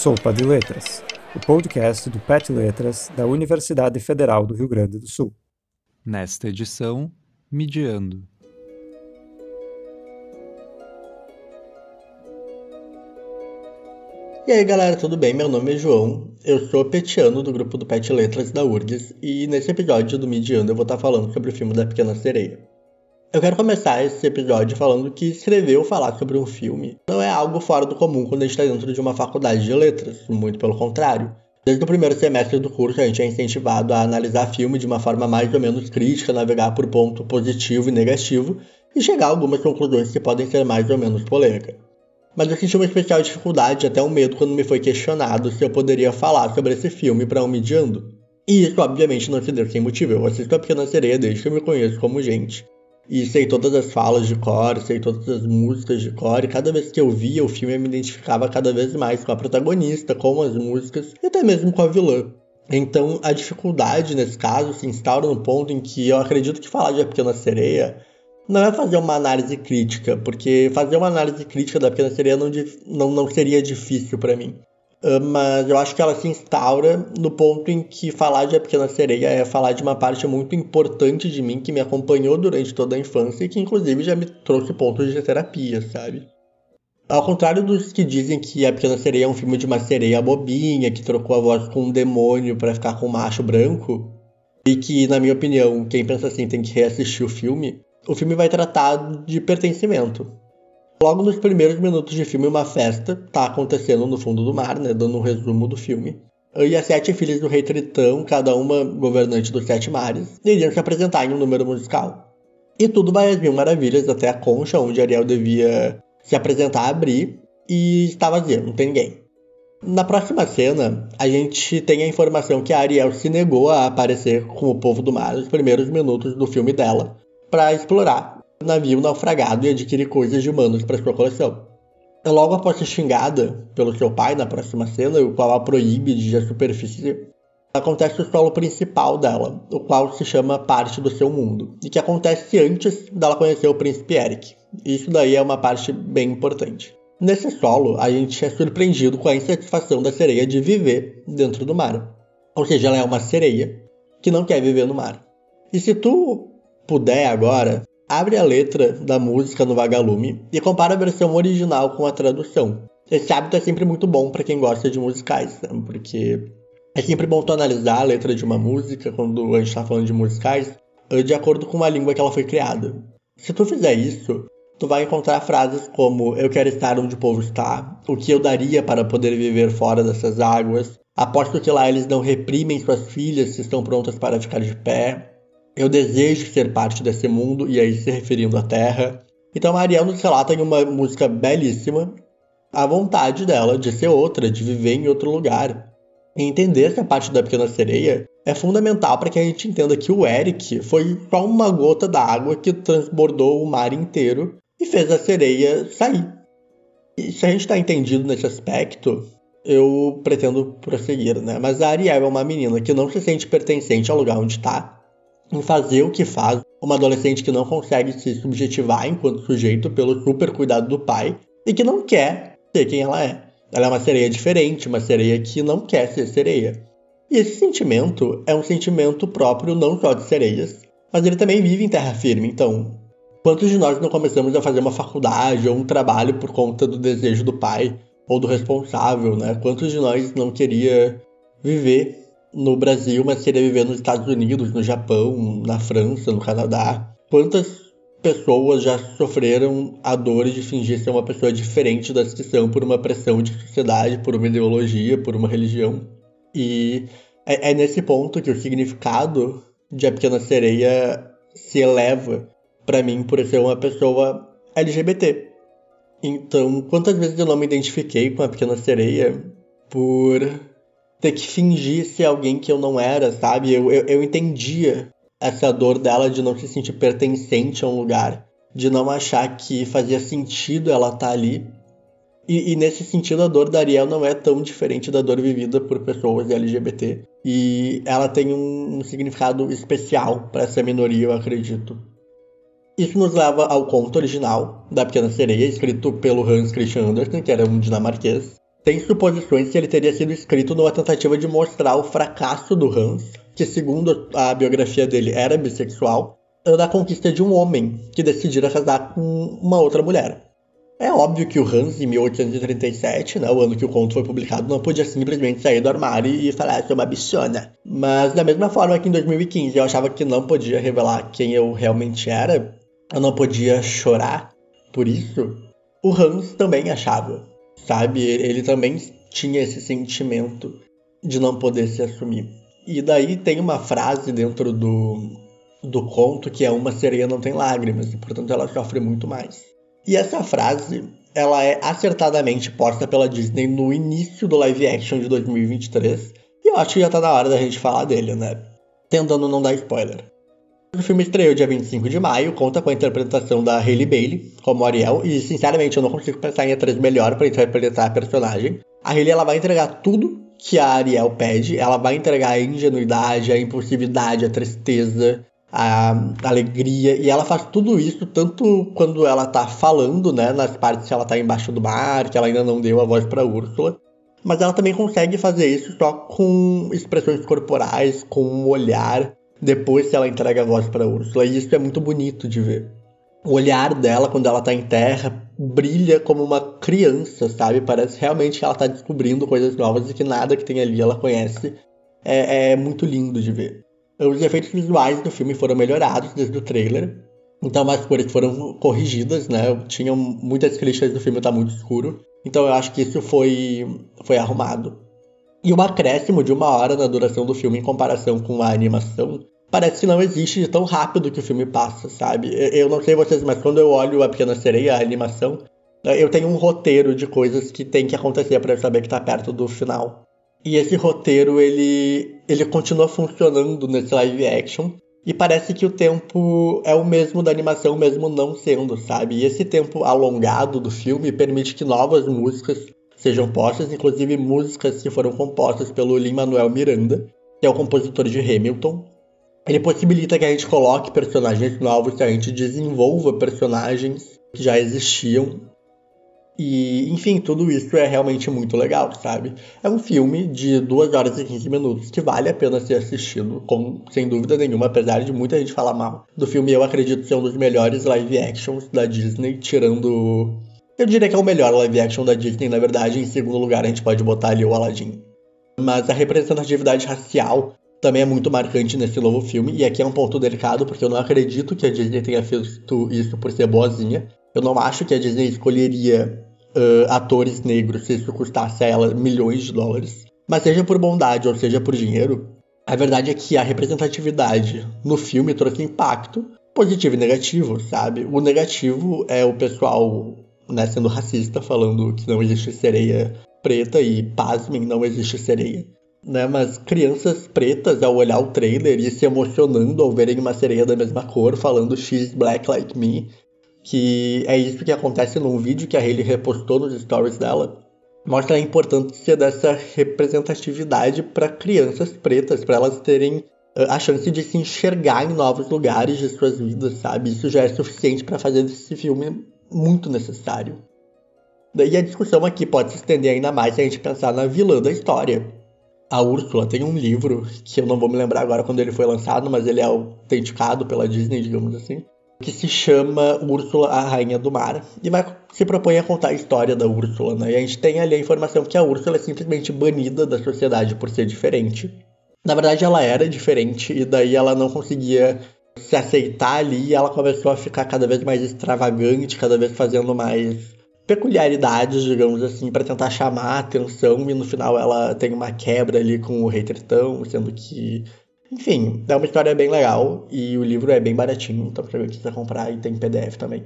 Sopa de Letras, o podcast do PET Letras da Universidade Federal do Rio Grande do Sul. Nesta edição, Midiando. E aí galera, tudo bem? Meu nome é João, eu sou petiano do grupo do Pet Letras da URGS e nesse episódio do Midiando eu vou estar falando sobre o filme da Pequena Sereia. Eu quero começar esse episódio falando que escrever ou falar sobre um filme não é algo fora do comum quando a gente está dentro de uma faculdade de letras, muito pelo contrário. Desde o primeiro semestre do curso, a gente é incentivado a analisar filme de uma forma mais ou menos crítica, navegar por ponto positivo e negativo e chegar a algumas conclusões que podem ser mais ou menos polêmicas. Mas eu senti uma especial dificuldade, até um medo, quando me foi questionado se eu poderia falar sobre esse filme para um mediando. E isso, obviamente, não se deu sem motivo. Eu assisto a Pequena Sereia desde que eu me conheço como gente. E sei todas as falas de cor, sei todas as músicas de cor, e cada vez que eu via o filme eu me identificava cada vez mais com a protagonista, com as músicas e até mesmo com a vilã. Então a dificuldade nesse caso se instaura no ponto em que eu acredito que falar de A Pequena Sereia não é fazer uma análise crítica, porque fazer uma análise crítica da Pequena Sereia não, não, não seria difícil para mim. Ah, mas eu acho que ela se instaura no ponto em que falar de A Pequena Sereia é falar de uma parte muito importante de mim que me acompanhou durante toda a infância e que inclusive já me trouxe pontos de terapia, sabe? Ao contrário dos que dizem que A Pequena Sereia é um filme de uma sereia bobinha que trocou a voz com um demônio para ficar com um macho branco, e que, na minha opinião, quem pensa assim tem que reassistir o filme, o filme vai tratar de pertencimento. Logo nos primeiros minutos de filme, uma festa tá acontecendo no fundo do mar, né? Dando um resumo do filme. E as sete filhas do rei Tritão, cada uma governante dos sete mares, iriam se apresentar em um número musical. E tudo vai às mil maravilhas até a concha, onde Ariel devia se apresentar abrir, e está vazio, não tem ninguém. Na próxima cena, a gente tem a informação que a Ariel se negou a aparecer com o povo do mar nos primeiros minutos do filme dela, para explorar navio naufragado e adquire coisas de humanos para sua coleção. Logo após ser xingada pelo seu pai na próxima cena, o qual a proíbe de ir à superfície, acontece o solo principal dela, o qual se chama Parte do Seu Mundo, e que acontece antes dela conhecer o príncipe Eric. Isso daí é uma parte bem importante. Nesse solo, a gente é surpreendido com a insatisfação da sereia de viver dentro do mar. Ou seja, ela é uma sereia que não quer viver no mar. E se tu puder agora, Abre a letra da música no vagalume e compara a versão original com a tradução. Esse hábito é sempre muito bom para quem gosta de musicais, né? porque é sempre bom tu analisar a letra de uma música quando a gente está falando de musicais de acordo com a língua que ela foi criada. Se tu fizer isso, tu vai encontrar frases como eu quero estar onde o povo está, o que eu daria para poder viver fora dessas águas, aposto que lá eles não reprimem suas filhas se estão prontas para ficar de pé, eu desejo ser parte desse mundo, e aí se referindo à Terra. Então Ariel nos relata em uma música belíssima a vontade dela de ser outra, de viver em outro lugar. E entender essa parte da Pequena Sereia é fundamental para que a gente entenda que o Eric foi só uma gota d'água que transbordou o mar inteiro e fez a sereia sair. E se a gente está entendido nesse aspecto, eu pretendo prosseguir, né? Mas a Ariel é uma menina que não se sente pertencente ao lugar onde está, em fazer o que faz uma adolescente que não consegue se subjetivar enquanto sujeito pelo super cuidado do pai e que não quer ser quem ela é. Ela é uma sereia diferente, uma sereia que não quer ser sereia. E esse sentimento é um sentimento próprio não só de sereias, mas ele também vive em terra firme. Então, quantos de nós não começamos a fazer uma faculdade ou um trabalho por conta do desejo do pai ou do responsável, né? Quantos de nós não queria viver no Brasil, mas queria viver nos Estados Unidos, no Japão, na França, no Canadá. Quantas pessoas já sofreram a dor de fingir ser uma pessoa diferente das que são por uma pressão de sociedade, por uma ideologia, por uma religião? E é, é nesse ponto que o significado de A Pequena Sereia se eleva para mim por ser uma pessoa LGBT. Então, quantas vezes eu não me identifiquei com a Pequena Sereia por ter que fingir ser alguém que eu não era, sabe? Eu, eu, eu entendia essa dor dela de não se sentir pertencente a um lugar, de não achar que fazia sentido ela estar tá ali. E, e, nesse sentido, a dor da Ariel não é tão diferente da dor vivida por pessoas LGBT. E ela tem um, um significado especial para essa minoria, eu acredito. Isso nos leva ao conto original da Pequena Sereia, escrito pelo Hans Christian Andersen, que era um dinamarquês tem suposições que ele teria sido escrito numa tentativa de mostrar o fracasso do Hans, que segundo a biografia dele era bissexual, da conquista de um homem que decidira casar com uma outra mulher. É óbvio que o Hans, em 1837, né, o ano que o conto foi publicado, não podia simplesmente sair do armário e falar sou uma bichona. Mas da mesma forma que em 2015 eu achava que não podia revelar quem eu realmente era, eu não podia chorar por isso, o Hans também achava, sabe? Ele também tinha esse sentimento de não poder se assumir. E daí tem uma frase dentro do, do conto que é uma sereia não tem lágrimas, e portanto ela sofre muito mais. E essa frase, ela é acertadamente posta pela Disney no início do live action de 2023. E eu acho que já tá na hora da gente falar dele, né? Tentando não dar spoiler. O filme estreou dia 25 de maio, conta com a interpretação da Hailey Bailey como Ariel, e sinceramente eu não consigo pensar em atriz melhor para interpretar a personagem. A Hailey ela vai entregar tudo que a Ariel pede, ela vai entregar a ingenuidade, a impulsividade, a tristeza, a alegria, e ela faz tudo isso tanto quando ela tá falando, né, nas partes que ela tá embaixo do mar, que ela ainda não deu a voz para Úrsula, mas ela também consegue fazer isso só com expressões corporais, com um olhar, depois que ela entrega a voz para Úrsula, e isso é muito bonito de ver. O olhar dela quando ela tá em terra brilha como uma criança, sabe? Parece realmente que ela tá descobrindo coisas novas e que nada que tem ali ela conhece. É, é muito lindo de ver. Os efeitos visuais do filme foram melhorados desde o trailer. Então, as cores foram corrigidas, né? Tinham muitas críticas do filme tá muito escuro. Então, eu acho que isso foi, foi arrumado. E um acréscimo de uma hora na duração do filme em comparação com a animação parece que não existe de tão rápido que o filme passa, sabe? Eu não sei vocês, mas quando eu olho a Pequena Sereia, a animação, eu tenho um roteiro de coisas que tem que acontecer para eu saber que tá perto do final. E esse roteiro, ele, ele continua funcionando nesse live action. E parece que o tempo é o mesmo da animação, mesmo não sendo, sabe? E esse tempo alongado do filme permite que novas músicas sejam postas, inclusive músicas que foram compostas pelo Lin-Manuel Miranda, que é o compositor de Hamilton. Ele possibilita que a gente coloque personagens novos, que a gente desenvolva personagens que já existiam e, enfim, tudo isso é realmente muito legal, sabe? É um filme de 2 horas e 15 minutos que vale a pena ser assistido, com, sem dúvida nenhuma, apesar de muita gente falar mal do filme. Eu acredito ser um dos melhores live actions da Disney, tirando. Eu diria que é o melhor live action da Disney, na verdade. Em segundo lugar, a gente pode botar ali o Aladdin. Mas a representatividade racial também é muito marcante nesse novo filme, e aqui é um ponto delicado, porque eu não acredito que a Disney tenha feito isso por ser boazinha. Eu não acho que a Disney escolheria uh, atores negros se isso custasse a ela milhões de dólares. Mas seja por bondade ou seja por dinheiro, a verdade é que a representatividade no filme trouxe impacto positivo e negativo, sabe? O negativo é o pessoal né, sendo racista, falando que não existe sereia preta e, pasmem, não existe sereia. Né, mas crianças pretas, ao olhar o trailer e se emocionando ao verem uma sereia da mesma cor, falando She's black like me, que é isso que acontece num vídeo que a Hailey repostou nos stories dela. Mostra a importância dessa representatividade para crianças pretas, para elas terem a chance de se enxergar em novos lugares de suas vidas, sabe? Isso já é suficiente para fazer desse filme muito necessário. Daí a discussão aqui pode se estender ainda mais se a gente pensar na vilã da história. A Úrsula tem um livro, que eu não vou me lembrar agora quando ele foi lançado, mas ele é autenticado pela Disney, digamos assim, que se chama Úrsula, a Rainha do Mar, e vai, se propõe a contar a história da Úrsula, né? E a gente tem ali a informação que a Úrsula é simplesmente banida da sociedade por ser diferente. Na verdade, ela era diferente e daí ela não conseguia se aceitar ali ela começou a ficar cada vez mais extravagante, cada vez fazendo mais peculiaridades, digamos assim, para tentar chamar a atenção e no final ela tem uma quebra ali com o Rei Tritão, sendo que enfim, é uma história bem legal e o livro é bem baratinho, então pra quem quiser comprar e tem PDF também.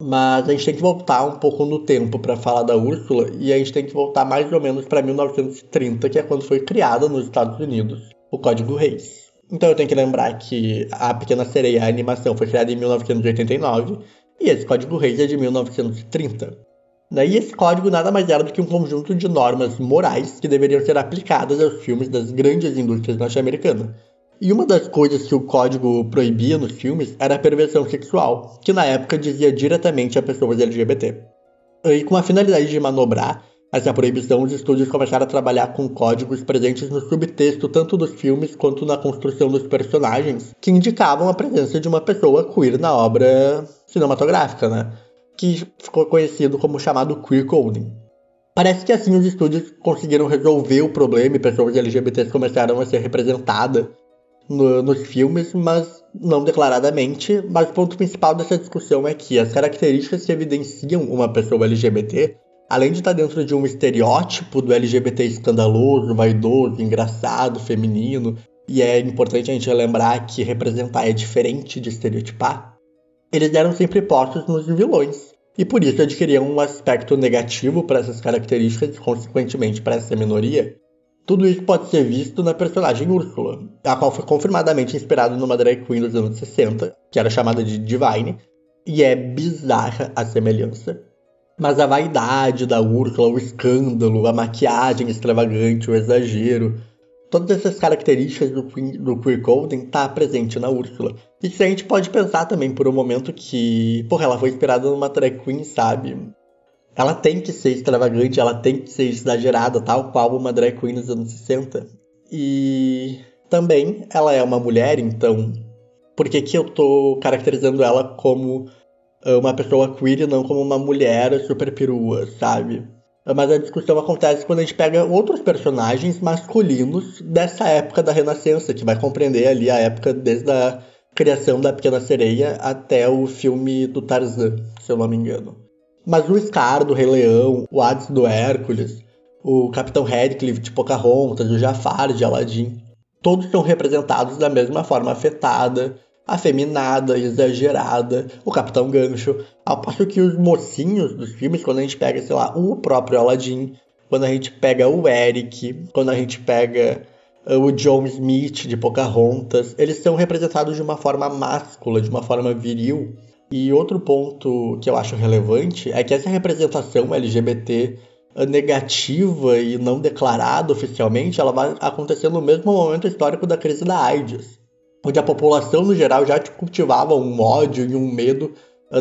Mas a gente tem que voltar um pouco no tempo para falar da Úrsula e a gente tem que voltar mais ou menos para 1930, que é quando foi criada nos Estados Unidos o Código Reis. Então eu tenho que lembrar que a Pequena Sereia, a animação, foi criada em 1989 e esse Código Reis é de 1930. Daí esse código nada mais era do que um conjunto de normas morais que deveriam ser aplicadas aos filmes das grandes indústrias norte-americanas. E uma das coisas que o código proibia nos filmes era a perversão sexual, que na época dizia diretamente a pessoas LGBT. E com a finalidade de manobrar essa proibição, os estúdios começaram a trabalhar com códigos presentes no subtexto tanto dos filmes quanto na construção dos personagens, que indicavam a presença de uma pessoa queer na obra cinematográfica, né? Que ficou conhecido como chamado queer coding. Parece que assim os estúdios conseguiram resolver o problema e pessoas LGBTs começaram a ser representadas no, nos filmes, mas não declaradamente. Mas o ponto principal dessa discussão é que as características que evidenciam uma pessoa LGBT além de estar dentro de um estereótipo do LGBT escandaloso, vaidoso, engraçado, feminino, e é importante a gente lembrar que representar é diferente de estereotipar, eles eram sempre postos nos vilões. E por isso adquiriam um aspecto negativo para essas características e, consequentemente, para essa minoria. Tudo isso pode ser visto na personagem Úrsula, a qual foi confirmadamente inspirada numa drag queen dos anos 60, que era chamada de Divine, e é bizarra a semelhança. Mas a vaidade da Úrsula, o escândalo, a maquiagem extravagante, o exagero, todas essas características do, do queer coding tá presente na Úrsula. E se a gente pode pensar também por um momento que, porra, ela foi inspirada numa drag queen, sabe? Ela tem que ser extravagante, ela tem que ser exagerada, tal qual uma drag queen nos anos 60. E também ela é uma mulher, então por que, que eu tô caracterizando ela como uma pessoa queer não como uma mulher super perua, sabe? Mas a discussão acontece quando a gente pega outros personagens masculinos dessa época da Renascença, que vai compreender ali a época desde a criação da Pequena Sereia até o filme do Tarzan, se eu não me engano. Mas o Scar do Rei Leão, o Hades do Hércules, o Capitão Radcliffe de Pocahontas, o Jafar de Aladdin, todos são representados da mesma forma afetada, afeminada, exagerada, o Capitão Gancho. Ao passo que os mocinhos dos filmes, quando a gente pega, sei lá, o próprio Aladdin, quando a gente pega o Eric, quando a gente pega uh, o John Smith de Pocahontas, eles são representados de uma forma máscula, de uma forma viril. E outro ponto que eu acho relevante é que essa representação LGBT uh, negativa e não declarada oficialmente, ela vai acontecer no mesmo momento histórico da crise da AIDS onde a população no geral já cultivava um ódio e um medo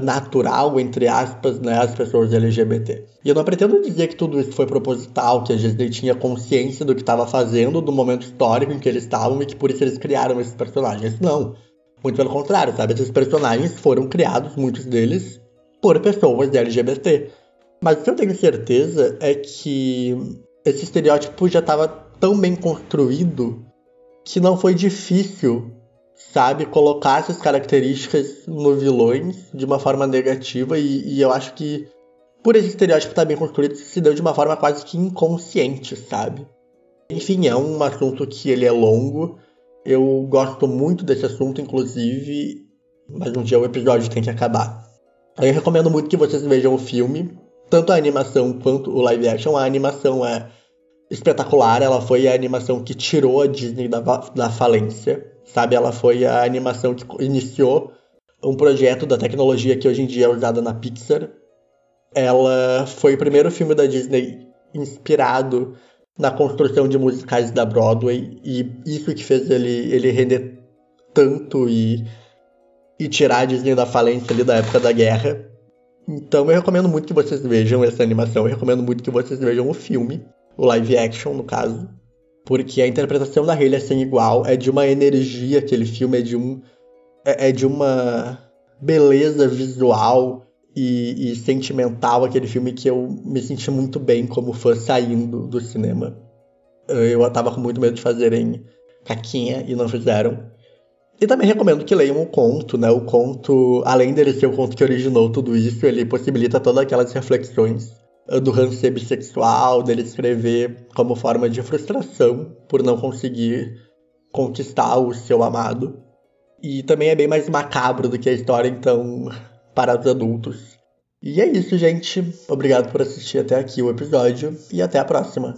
natural, entre aspas, né, às pessoas LGBT. E eu não pretendo dizer que tudo isso foi proposital, que a Disney tinha consciência do que estava fazendo, do momento histórico em que eles estavam e que por isso eles criaram esses personagens. Não. Muito pelo contrário, sabe? Esses personagens foram criados, muitos deles, por pessoas LGBT. Mas o que eu tenho certeza é que esse estereótipo já estava tão bem construído que não foi difícil sabe, colocar essas características no vilões de uma forma negativa e, e eu acho que por esse estereótipo estar tá bem construído se deu de uma forma quase que inconsciente, sabe? Enfim, é um assunto que ele é longo. Eu gosto muito desse assunto, inclusive, mas um dia o episódio tem que acabar. Eu recomendo muito que vocês vejam o filme, tanto a animação quanto o live action. A animação é espetacular, ela foi a animação que tirou a Disney da, da falência sabe? Ela foi a animação que iniciou um projeto da tecnologia que hoje em dia é usada na Pixar. Ela foi o primeiro filme da Disney inspirado na construção de musicais da Broadway e isso que fez ele, ele render tanto e, e tirar a Disney da falência ali da época da guerra. Então eu recomendo muito que vocês vejam essa animação, eu recomendo muito que vocês vejam o filme, o live action no caso porque a interpretação da Hayley é sem igual, é de uma energia aquele filme, é de um é, é de uma beleza visual e, e, sentimental aquele filme que eu me senti muito bem como fã saindo do cinema. Eu tava com muito medo de fazerem caquinha e não fizeram. E também recomendo que leiam o conto, né? O conto, além dele ser o conto que originou tudo isso, ele possibilita todas aquelas reflexões do ser bissexual, dele escrever como forma de frustração por não conseguir conquistar o seu amado. E também é bem mais macabro do que a história, então, para os adultos. E é isso, gente. Obrigado por assistir até aqui o episódio e até a próxima.